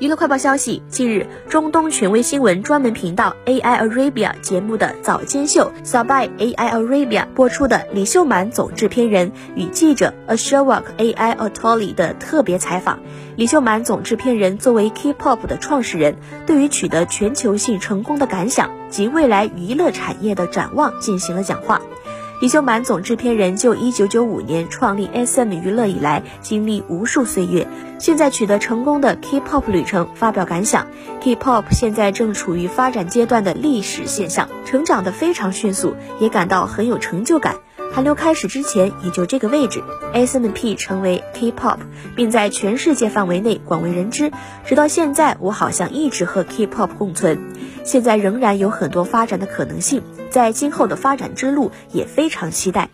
娱乐快报消息：近日，中东权威新闻专门频道 AI Arabia 节目的早间秀 Sabai AI Arabia 播出的李秀满总制片人与记者 Asherwak AI Atoli 的特别采访。李秀满总制片人作为 K-pop 的创始人，对于取得全球性成功的感想及未来娱乐产业的展望进行了讲话。李秀满总制片人就1995年创立 SM 娱乐以来，经历无数岁月，现在取得成功的 K-pop 旅程发表感想：K-pop 现在正处于发展阶段的历史现象，成长得非常迅速，也感到很有成就感。韩流开始之前也就这个位置，S M P 成为 K-pop，并在全世界范围内广为人知。直到现在，我好像一直和 K-pop 共存。现在仍然有很多发展的可能性，在今后的发展之路也非常期待。